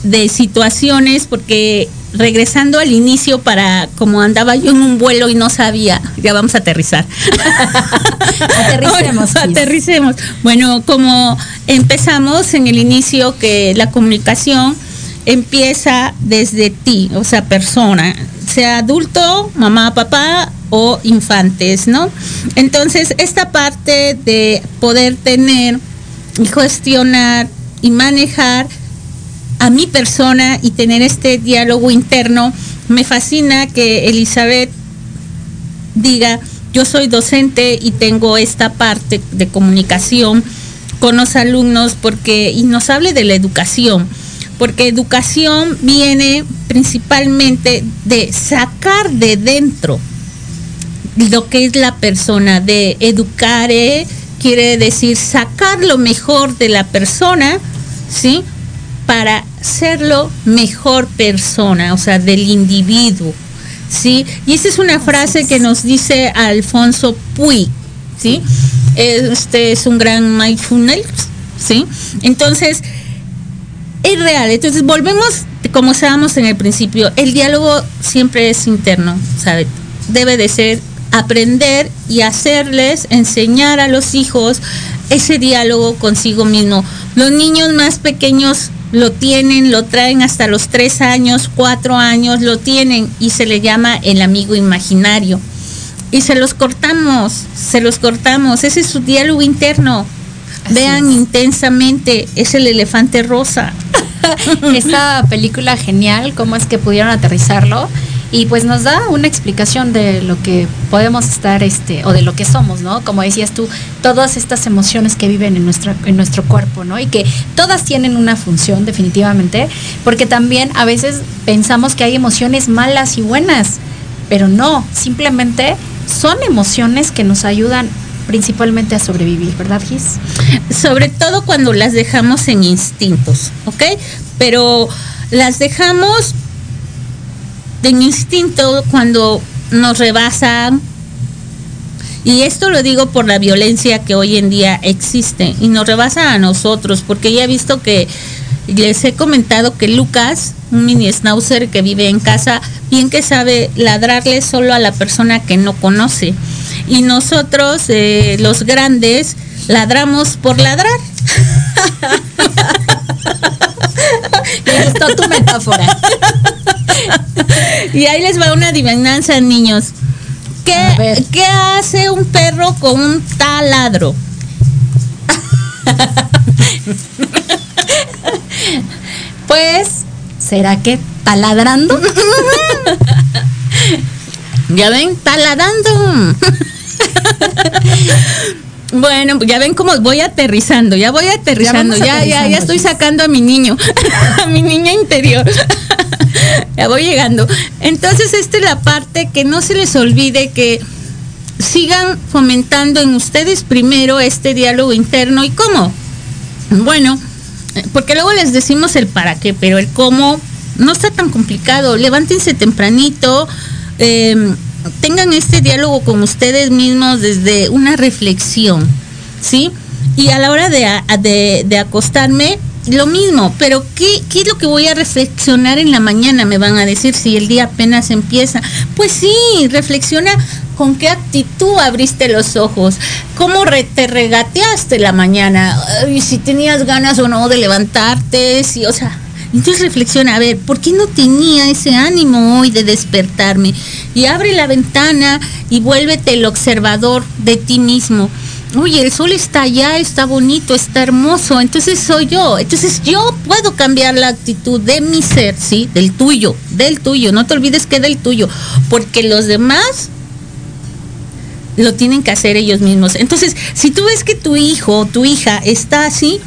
S1: de situaciones, porque regresando al inicio para como andaba yo en un vuelo y no sabía, ya vamos a aterrizar. aterricemos. aterricemos. Bueno, como empezamos en el inicio que la comunicación empieza desde ti, o sea, persona, sea adulto, mamá, papá o infantes, ¿no? Entonces, esta parte de poder tener y gestionar y manejar a mi persona y tener este diálogo interno, me fascina que Elizabeth diga, yo soy docente y tengo esta parte de comunicación con los alumnos porque y nos hable de la educación porque educación viene principalmente de sacar de dentro lo que es la persona, de educar, ¿eh? quiere decir sacar lo mejor de la persona, ¿sí? Para serlo mejor persona, o sea, del individuo. ¿sí? Y esa es una frase que nos dice Alfonso Puy, ¿sí? Este es un gran mindfulness, ¿sí? Entonces, es real. Entonces, volvemos, como estábamos en el principio, el diálogo siempre es interno, ¿sabe? Debe de ser aprender y hacerles, enseñar a los hijos ese diálogo consigo mismo. Los niños más pequeños lo tienen, lo traen hasta los tres años, cuatro años, lo tienen y se le llama el amigo imaginario. Y se los cortamos, se los cortamos, ese es su diálogo interno. Vean intensamente, es el elefante rosa.
S2: Esta película genial, cómo es que pudieron aterrizarlo y pues nos da una explicación de lo que podemos estar este o de lo que somos, ¿no? Como decías tú, todas estas emociones que viven en nuestro en nuestro cuerpo, ¿no? Y que todas tienen una función definitivamente, porque también a veces pensamos que hay emociones malas y buenas, pero no, simplemente son emociones que nos ayudan principalmente a sobrevivir, ¿verdad, Gis?
S1: Sobre todo cuando las dejamos en instintos, ¿ok? Pero las dejamos en instinto cuando nos rebasan. Y esto lo digo por la violencia que hoy en día existe y nos rebasa a nosotros, porque ya he visto que les he comentado que Lucas, un mini schnauzer que vive en casa, bien que sabe ladrarle solo a la persona que no conoce. Y nosotros, eh, los grandes, ladramos por ladrar.
S2: Me gustó tu metáfora.
S1: y ahí les va una adivinanza, niños. ¿Qué, ¿Qué hace un perro con un taladro?
S2: pues, ¿será que taladrando?
S1: ya ven, taladrando. Bueno, ya ven cómo voy aterrizando, ya voy aterrizando, ya, ya, ya, estoy sacando a mi niño, a mi niña interior. ya voy llegando. Entonces, esta es la parte que no se les olvide que sigan fomentando en ustedes primero este diálogo interno y cómo. Bueno, porque luego les decimos el para qué, pero el cómo no está tan complicado. Levántense tempranito. Eh, tengan este diálogo con ustedes mismos desde una reflexión, ¿sí? Y a la hora de, de, acostarme, lo mismo, pero ¿qué, ¿qué, es lo que voy a reflexionar en la mañana? Me van a decir si el día apenas empieza. Pues sí, reflexiona con qué actitud abriste los ojos, cómo te regateaste la mañana, y si tenías ganas o no de levantarte, si, o sea, entonces reflexiona, a ver, ¿por qué no tenía ese ánimo hoy de despertarme? Y abre la ventana y vuélvete el observador de ti mismo. Oye, el sol está allá, está bonito, está hermoso, entonces soy yo. Entonces yo puedo cambiar la actitud de mi ser, ¿sí? Del tuyo, del tuyo. No te olvides que del tuyo, porque los demás lo tienen que hacer ellos mismos. Entonces, si tú ves que tu hijo o tu hija está así,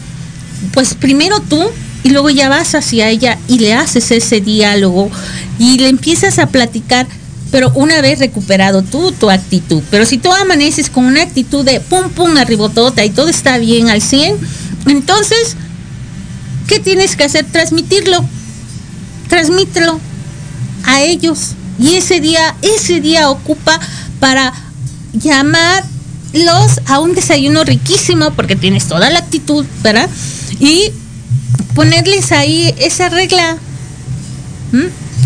S1: pues primero tú y luego ya vas hacia ella y le haces ese diálogo y le empiezas a platicar, pero una vez recuperado tú tu actitud. Pero si tú amaneces con una actitud de pum pum arribotota y todo está bien al 100, entonces, ¿qué tienes que hacer? Transmitirlo. Transmítelo a ellos. Y ese día, ese día ocupa para llamarlos a un desayuno riquísimo, porque tienes toda la actitud, ¿verdad? Y ponerles ahí esa regla,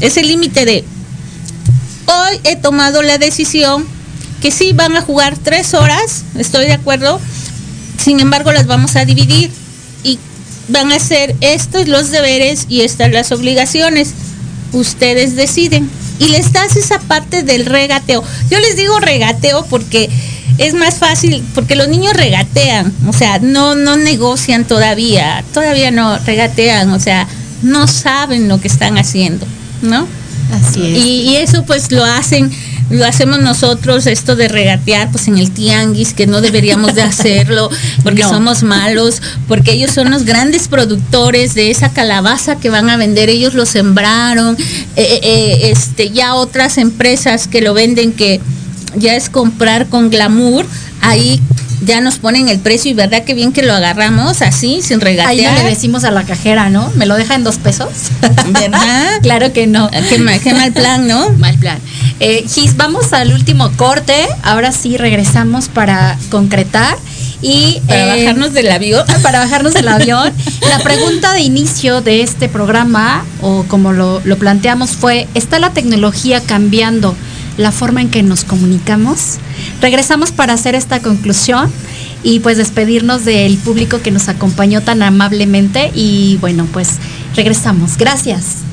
S1: ese límite de, hoy he tomado la decisión que sí van a jugar tres horas, estoy de acuerdo, sin embargo las vamos a dividir y van a hacer estos los deberes y estas las obligaciones. Ustedes deciden. Y les das esa parte del regateo. Yo les digo regateo porque es más fácil porque los niños regatean, o sea, no, no negocian todavía, todavía no regatean, o sea, no saben lo que están haciendo, ¿no?
S2: Así es.
S1: Y, eso pues lo hacen, lo hacemos nosotros, esto de regatear pues en el tianguis, que no deberíamos de hacerlo porque somos malos, porque ellos son los grandes productores de esa calabaza que van a vender, ellos lo sembraron, eh, eh, eh, este, ya otras empresas que lo venden que ya es comprar con glamour, ahí ya nos ponen el precio y verdad que bien que lo agarramos así, sin regatear.
S2: Ahí no le decimos a la cajera, ¿no? ¿Me lo deja en dos pesos?
S1: ¿Verdad?
S2: claro que no.
S1: Qué mal, qué mal plan, ¿no?
S2: Mal plan. Eh, Gis, vamos al último corte. Ahora sí regresamos para concretar. Y,
S1: para
S2: eh,
S1: bajarnos del avión.
S2: Para bajarnos del avión. La pregunta de inicio de este programa, o como lo, lo planteamos, fue, ¿está la tecnología cambiando la forma en que nos comunicamos? Regresamos para hacer esta conclusión y pues despedirnos del público que nos acompañó tan amablemente y bueno, pues regresamos. Gracias.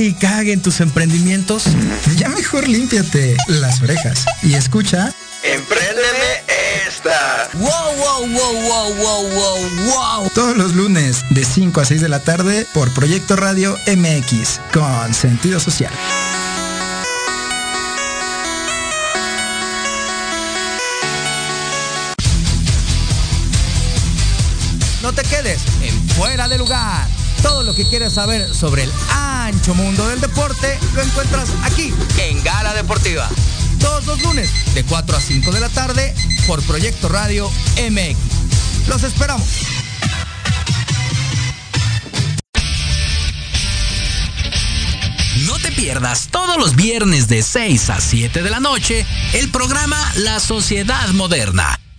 S3: Cague y cague en tus emprendimientos? Ya mejor límpiate las orejas y escucha.
S4: ¡Empréndeme esta!
S3: ¡Wow, wow, wow, wow, wow, wow, wow! Todos los lunes de 5 a 6 de la tarde por Proyecto Radio MX con sentido social.
S5: No te quedes en fuera de lugar. Todo lo que quieres saber sobre el ancho mundo del deporte lo encuentras aquí
S4: En Gala Deportiva.
S5: todos los lunes de 4 a 5 de la tarde por Proyecto Radio MX. Los esperamos.
S6: No te pierdas todos los viernes de 6 a 7 de la noche el programa La Sociedad Moderna,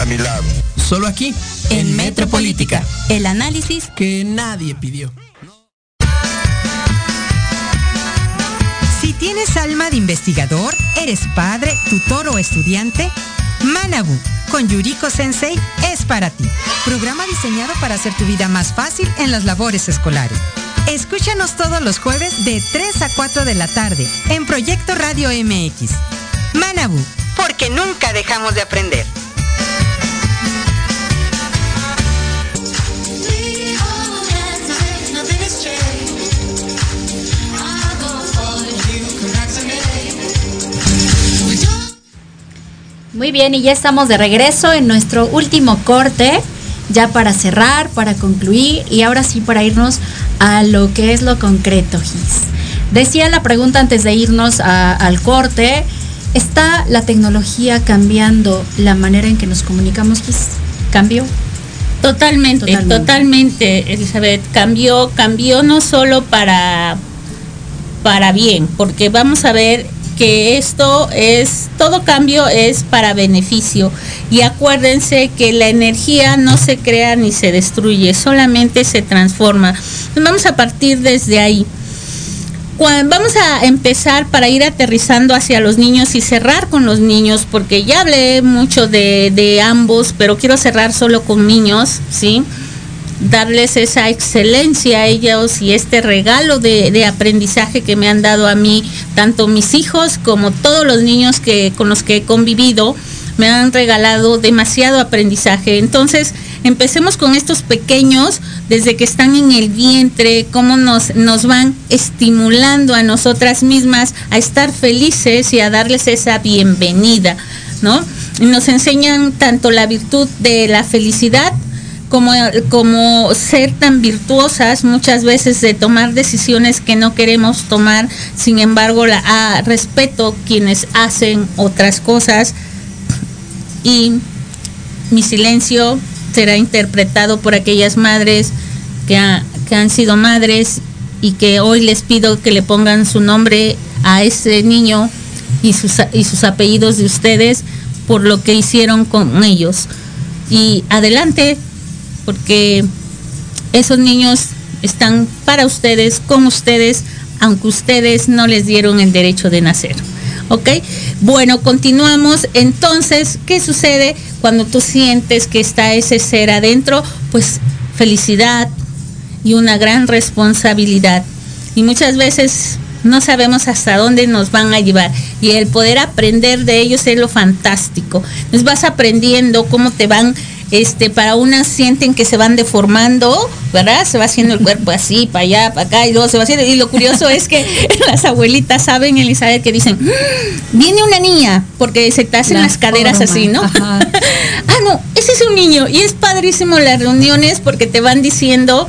S7: a mi lado.
S3: Solo aquí,
S8: En Metropolítica, el análisis
S3: que nadie pidió.
S9: Si tienes alma de investigador, eres padre, tutor o estudiante, Manabu con Yuriko Sensei es para ti. Programa diseñado para hacer tu vida más fácil en las labores escolares. Escúchanos todos los jueves de 3 a 4 de la tarde en Proyecto Radio MX. Manabu, porque nunca dejamos de aprender.
S2: Muy bien, y ya estamos de regreso en nuestro último corte, ya para cerrar, para concluir y ahora sí para irnos a lo que es lo concreto, Gis. Decía la pregunta antes de irnos a- al corte, ¿está la tecnología cambiando la manera en que nos comunicamos, Gis? ¿Cambió?
S1: Totalmente,
S2: Totalmente.
S1: totalmente, Elizabeth. Cambió, cambió no solo para, para bien, porque vamos a ver que esto es, todo cambio es para beneficio. Y acuérdense que la energía no se crea ni se destruye, solamente se transforma. Vamos a partir desde ahí. Vamos a empezar para ir aterrizando hacia los niños y cerrar con los niños, porque ya hablé mucho de ambos, pero quiero cerrar solo con niños, ¿sí? Darles esa excelencia a ellos y este regalo de, aprendizaje que me han dado a mí, tanto mis hijos como todos los niños que, con los que he convivido, me han regalado demasiado aprendizaje. Entonces, empecemos con estos pequeños, desde que están en el vientre, cómo nos, nos van estimulando a nosotras mismas a estar felices y a darles esa bienvenida, ¿no? Nos enseñan tanto la virtud de la felicidad como, como ser tan virtuosas muchas veces de tomar decisiones que no queremos tomar, sin embargo, la, ah, respeto quienes hacen otras cosas y mi silencio será interpretado por aquellas madres que, que han sido madres y que hoy les pido que le pongan su nombre a ese niño y sus, a- y sus apellidos de ustedes por lo que hicieron con ellos. Y adelante, porque esos niños están para ustedes, con ustedes, aunque ustedes no les dieron el derecho de nacer. ¿Ok? Bueno, continuamos. Entonces, ¿qué sucede cuando tú sientes que está ese ser adentro? Pues felicidad y una gran responsabilidad. Y muchas veces no sabemos hasta dónde nos van a llevar. Y el poder aprender de ellos es lo fantástico. Les vas aprendiendo cómo te van, este, para unas sienten que se van deformando, ¿verdad? Se va haciendo el cuerpo así, para allá, para acá, y luego se va haciendo. Y lo curioso es que las abuelitas saben, Elizabeth, que dicen, "Mm, viene una niña, porque se te hacen
S2: La
S1: las caderas
S2: forma,
S1: así, ¿no? ah, no, ese es un niño. Y es padrísimo las reuniones porque te van diciendo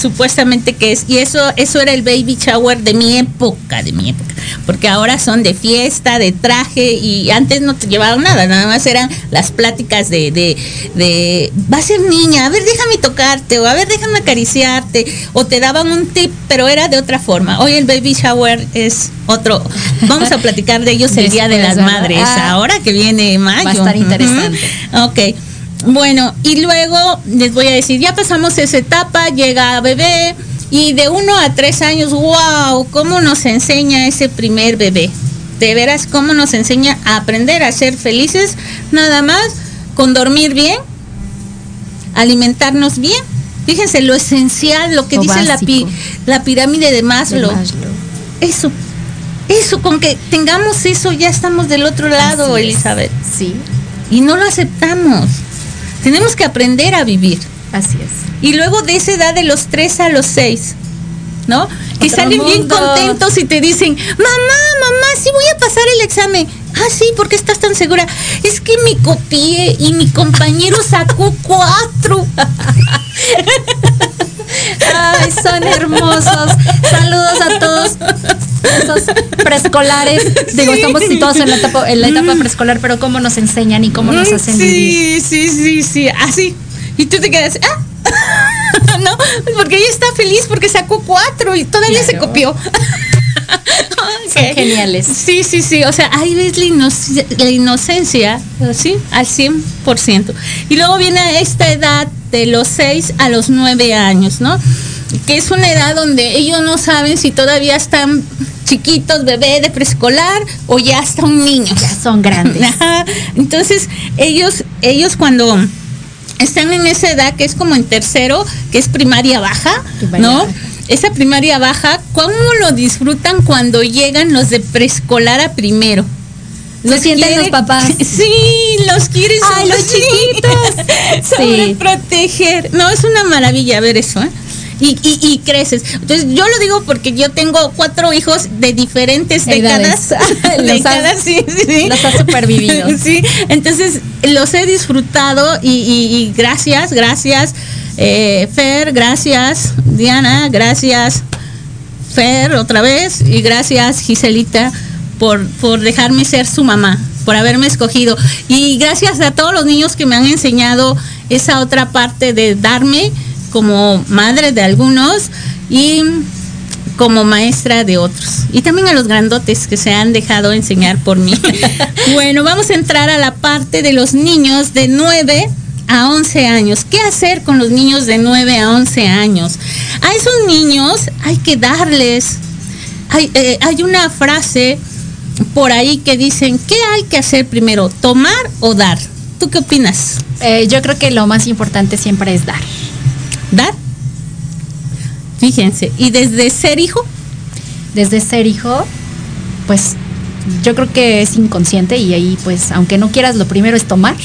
S1: supuestamente que es y eso eso era el baby shower de mi época de mi época porque ahora son de fiesta de traje y antes no te llevaban nada nada más eran las pláticas de de, de va a ser niña a ver déjame tocarte o a ver déjame acariciarte o te daban un tip pero era de otra forma. Hoy el baby shower es otro. Vamos a platicar de ellos el día de las madres
S2: Ah,
S1: ahora que viene mayo.
S2: va a estar interesante.
S1: Ok. Bueno, y luego les voy a decir, ya pasamos esa etapa, llega bebé y de uno a tres años, wow, cómo nos enseña ese primer bebé. De veras, cómo nos enseña a aprender a ser felices, nada más con dormir bien, alimentarnos bien. Fíjense lo esencial, lo que
S2: Lo
S1: dice la, pi- la pirámide de Maslow.
S2: De Maslow.
S1: Eso, eso, con que tengamos eso, ya estamos del otro lado,
S2: Así es.
S1: Elizabeth.
S2: Sí,
S1: Y no lo aceptamos. Tenemos que aprender a vivir.
S2: así es.
S1: Y luego de esa edad de los 3 a los 6, ¿no? Que
S2: Otro
S1: salen bien contentos y te dicen, mamá, mamá, sí voy a pasar el examen. Ah, sí, ¿por qué estás tan segura? Es que me copié y mi compañero sacó cuatro.
S2: Ay, son hermosos. Saludos a todos esos preescolares. Digo,
S1: Sí.
S2: estamos situados en la etapa, en la etapa preescolar, pero cómo nos enseñan y cómo nos hacen vivir.
S1: sí, sí, sí, sí, así. Y tú te quedas, ah, no, porque ella está feliz porque sacó cuatro y todavía se
S2: Claro. Son geniales.
S1: Sí, sí, sí. O sea, ahí ves la, inoc- la inocencia, ¿sí? Al 100%. Y luego viene esta edad de los 6 a los 9 años, ¿no? Que es una edad donde ellos no saben si todavía están chiquitos, bebé de preescolar o ya está un niño.
S2: Ya son grandes.
S1: Entonces, ellos, ellos cuando están en esa edad que es como en tercero, que es primaria baja,
S2: Primaria
S1: ¿no?
S2: baja.
S1: Esa primaria baja, ¿cómo lo disfrutan cuando llegan los de preescolar a primero?
S2: Lo sienten los papás.
S1: Sí, los quieren
S2: Ay, los
S1: chiquitos.
S2: Sí.
S1: proteger. No, es una maravilla ver eso, ¿eh? Y, y, y creces. Entonces, yo lo digo porque yo tengo cuatro hijos de diferentes
S2: Edades.
S1: décadas.
S2: Los
S1: décadas,
S2: has-
S1: sí, sí,
S2: los has supervivido.
S1: Sí, entonces los he disfrutado y gracias, gracias, eh, Fer, gracias, Diana, gracias, Fer, otra vez, y gracias, Giselita, por, por dejarme ser su mamá, por haberme escogido. Y gracias a todos los niños que me han enseñado esa otra parte de darme como madre de algunos y como maestra de otros. Y también a los grandotes que se han dejado enseñar por mí. bueno, vamos a entrar a la parte de los niños de 9 a 11 años. ¿Qué hacer con los niños de 9 a 11 años? A esos niños hay que darles hay, eh, hay una frase por ahí que dicen, ¿qué hay que hacer primero, tomar o dar? ¿Tú qué opinas?
S2: Eh, yo creo que lo más importante siempre es dar.
S1: ¿Dar? Fíjense, ¿y desde ser hijo?
S2: Desde ser hijo, pues yo creo que es inconsciente y ahí pues aunque no quieras lo primero es tomar.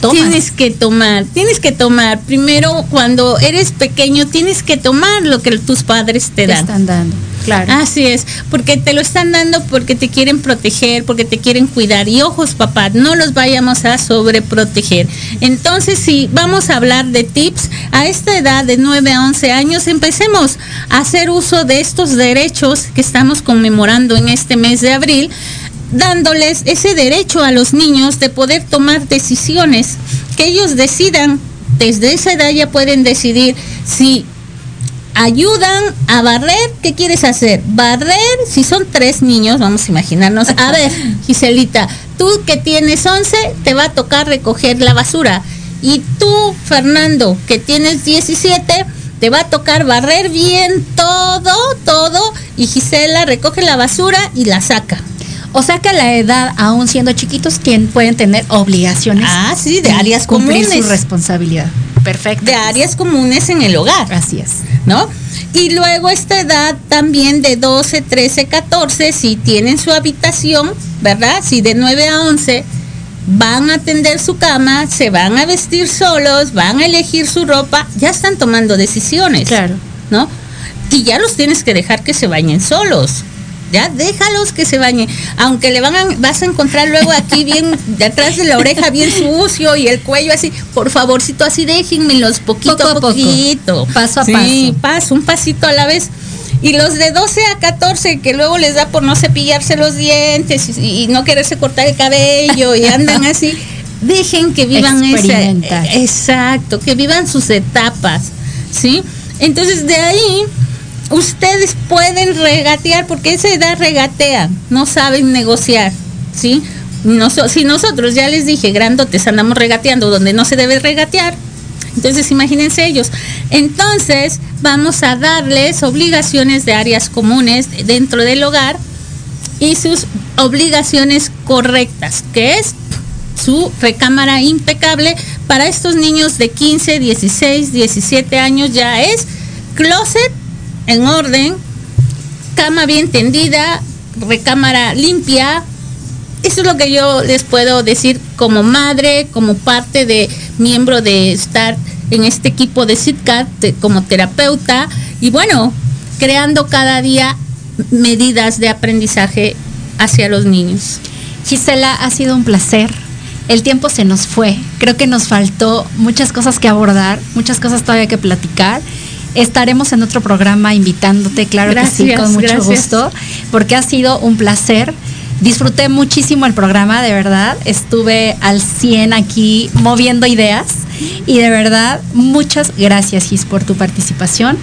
S2: Tomas.
S1: Tienes que tomar, tienes que tomar. Primero, cuando eres pequeño, tienes que tomar lo que tus padres te
S2: te
S1: dan.
S2: están dando. Claro.
S1: Así es, porque te lo están dando porque te quieren proteger, porque te quieren cuidar. Y ojos, papá, no los vayamos a sobreproteger. Entonces, si vamos a hablar de tips, a esta edad de 9 a 11 años, empecemos a hacer uso de estos derechos que estamos conmemorando en este mes de abril dándoles ese derecho a los niños de poder tomar decisiones, que ellos decidan, desde esa edad ya pueden decidir si ayudan a barrer, ¿qué quieres hacer? Barrer, si son tres niños, vamos a imaginarnos, a ver, Giselita, tú que tienes 11, te va a tocar recoger la basura. Y tú, Fernando, que tienes 17, te va a tocar barrer bien todo, todo, y Gisela recoge la basura y la saca.
S2: O sea que a la edad, aún siendo chiquitos, tien- pueden tener obligaciones.
S1: Ah, sí, de áreas
S2: cumplir
S1: comunes.
S2: su responsabilidad. Perfecto.
S1: De áreas comunes en el hogar.
S2: Así es.
S1: ¿no? Y luego esta edad también de 12, 13, 14, si tienen su habitación, ¿verdad? Si de 9 a 11 van a atender su cama, se van a vestir solos, van a elegir su ropa, ya están tomando decisiones.
S2: Claro.
S1: ¿No? Y ya los tienes que dejar que se bañen solos. Ya déjalos que se bañen. Aunque le van a, vas a encontrar luego aquí bien, de atrás de la oreja bien sucio y el cuello así. Por favorcito, así déjenmelos poquito
S2: Poco a poco.
S1: poquito.
S2: Paso a
S1: Sí, paso, un pasito a la vez. Y los de 12 a 14, que luego les da por no cepillarse los dientes y, y no quererse cortar el cabello y andan así, dejen que vivan esa. Exacto, que vivan sus etapas, ¿sí? Entonces de ahí ustedes pueden regatear, porque esa edad regatean, no saben negociar, ¿sí? Si nosotros, ya les dije, grandotes, andamos regateando donde no se debe regatear, entonces imagínense ellos. Entonces vamos a darles obligaciones de áreas comunes dentro del hogar y sus obligaciones correctas, que es su recámara impecable. Para estos niños de 15, 16, 17 años ya es closet en orden, cama bien tendida, recámara limpia. Eso es lo que yo les puedo decir como madre, como parte de miembro de estar en este equipo de SITCAT, como terapeuta, y bueno, creando cada día medidas de aprendizaje hacia los niños.
S2: Gisela, ha sido un placer. El tiempo se nos fue. Creo que nos faltó muchas cosas que abordar, muchas cosas todavía que platicar. Estaremos en otro programa invitándote, claro que sí, con mucho
S1: gracias.
S2: gusto, porque ha sido un placer. Disfruté muchísimo el programa, de verdad. Estuve al 100 aquí moviendo ideas y de verdad muchas gracias Gis por tu participación.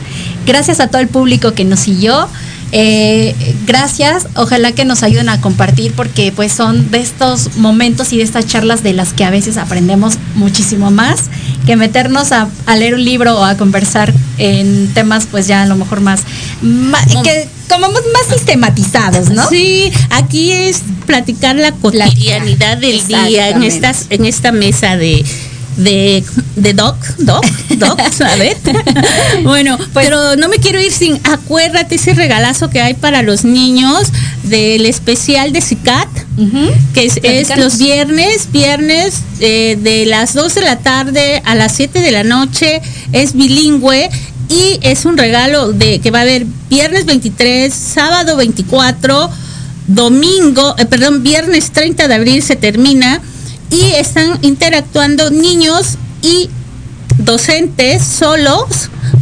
S2: Gracias a todo el público que nos siguió. Eh, gracias, ojalá que nos ayuden a compartir porque pues son de estos momentos y de estas charlas de las que a veces aprendemos muchísimo más que meternos a, a leer un libro o a conversar en temas pues ya a lo mejor más, que como más sistematizados, ¿no?
S1: Sí, aquí es platicar la cotidianidad del día en
S2: Exactamente.
S1: estas, en esta mesa de de, de doc, doc, doc, a ver. bueno,
S2: Pues
S1: pero no me quiero ir sin, acuérdate ese regalazo que hay para los niños del especial de CICAT, que es, los viernes, viernes eh, de las 2 de la tarde a las 7 de la noche, es bilingüe y es un regalo de que va a haber viernes 23, sábado 24, domingo, eh, perdón, viernes 30 de abril se termina y están interactuando niños y docentes solos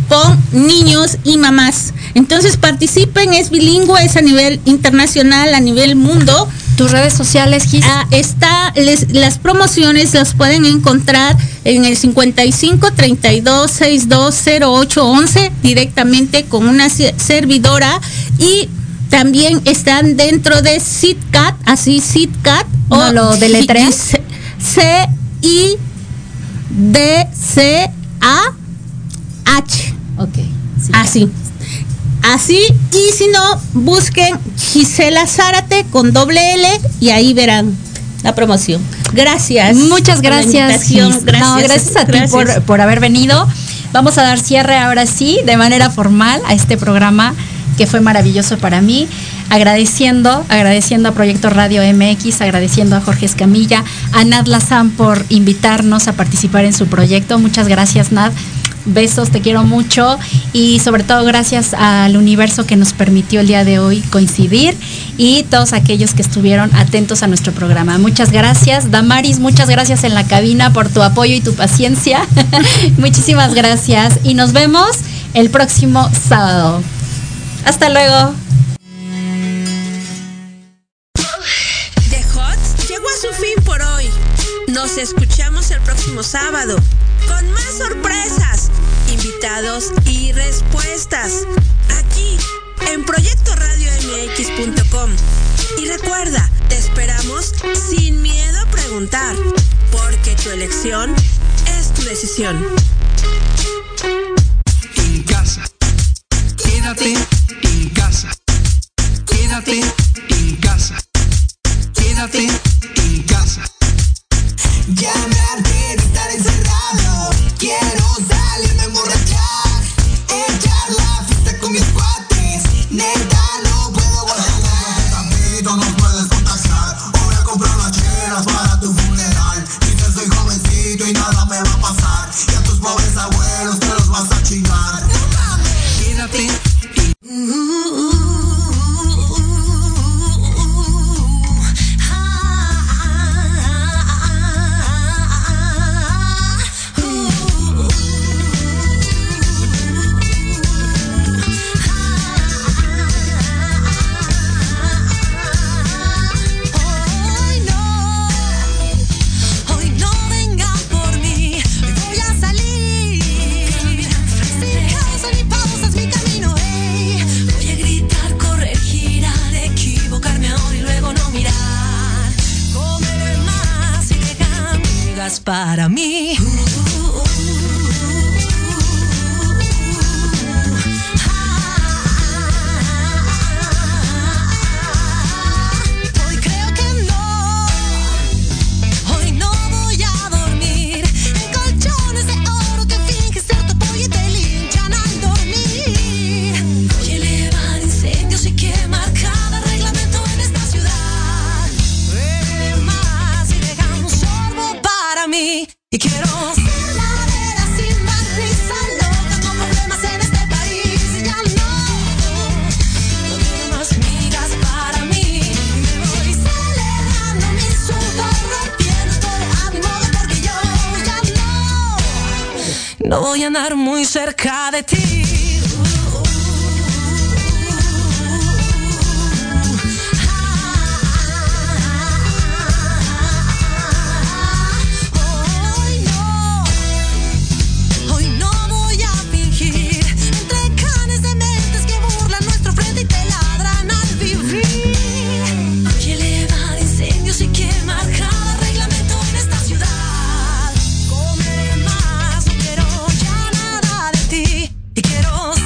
S1: con niños y mamás. Entonces participen, es bilingüe, es a nivel internacional, a nivel mundo.
S2: Tus redes sociales, Gis.
S1: Ah, está, les- las promociones las pueden encontrar en el 55 32 62 08 11 directamente con una se- servidora y también están dentro de SITCAT, así SITCAT
S2: ¿No lo deletreas?
S1: C C I D C A H.
S2: Ok. sí.
S1: Así. Así, y si no, busquen Gisela Zárate con doble L y ahí verán la promoción. Gracias.
S2: Muchas gracias. Gis. No, gracias a ti
S1: Gracias.
S2: por, por haber venido. Vamos a dar cierre ahora sí, de manera formal, a este programa que fue maravilloso para mí. Agradeciendo, agradeciendo a Proyecto Radio MX, agradeciendo a Jorge Escamilla, a Nad Lazán por invitarnos a participar en su proyecto. Muchas gracias, Nad. Besos, te quiero mucho y sobre todo gracias al universo que nos permitió el día de hoy coincidir y todos aquellos que estuvieron atentos a nuestro programa. Muchas gracias. Damaris, muchas gracias en la cabina por tu apoyo y tu paciencia. Muchísimas gracias y nos vemos el próximo sábado. Hasta luego.
S10: Sábado con más sorpresas, invitados y respuestas aquí en Proyecto Radio MX.com. Y recuerda, te esperamos sin miedo a preguntar, porque tu elección es tu decisión.
S11: en casa. Quédate en casa. Quédate en casa. Quédate en casa.
S12: Ya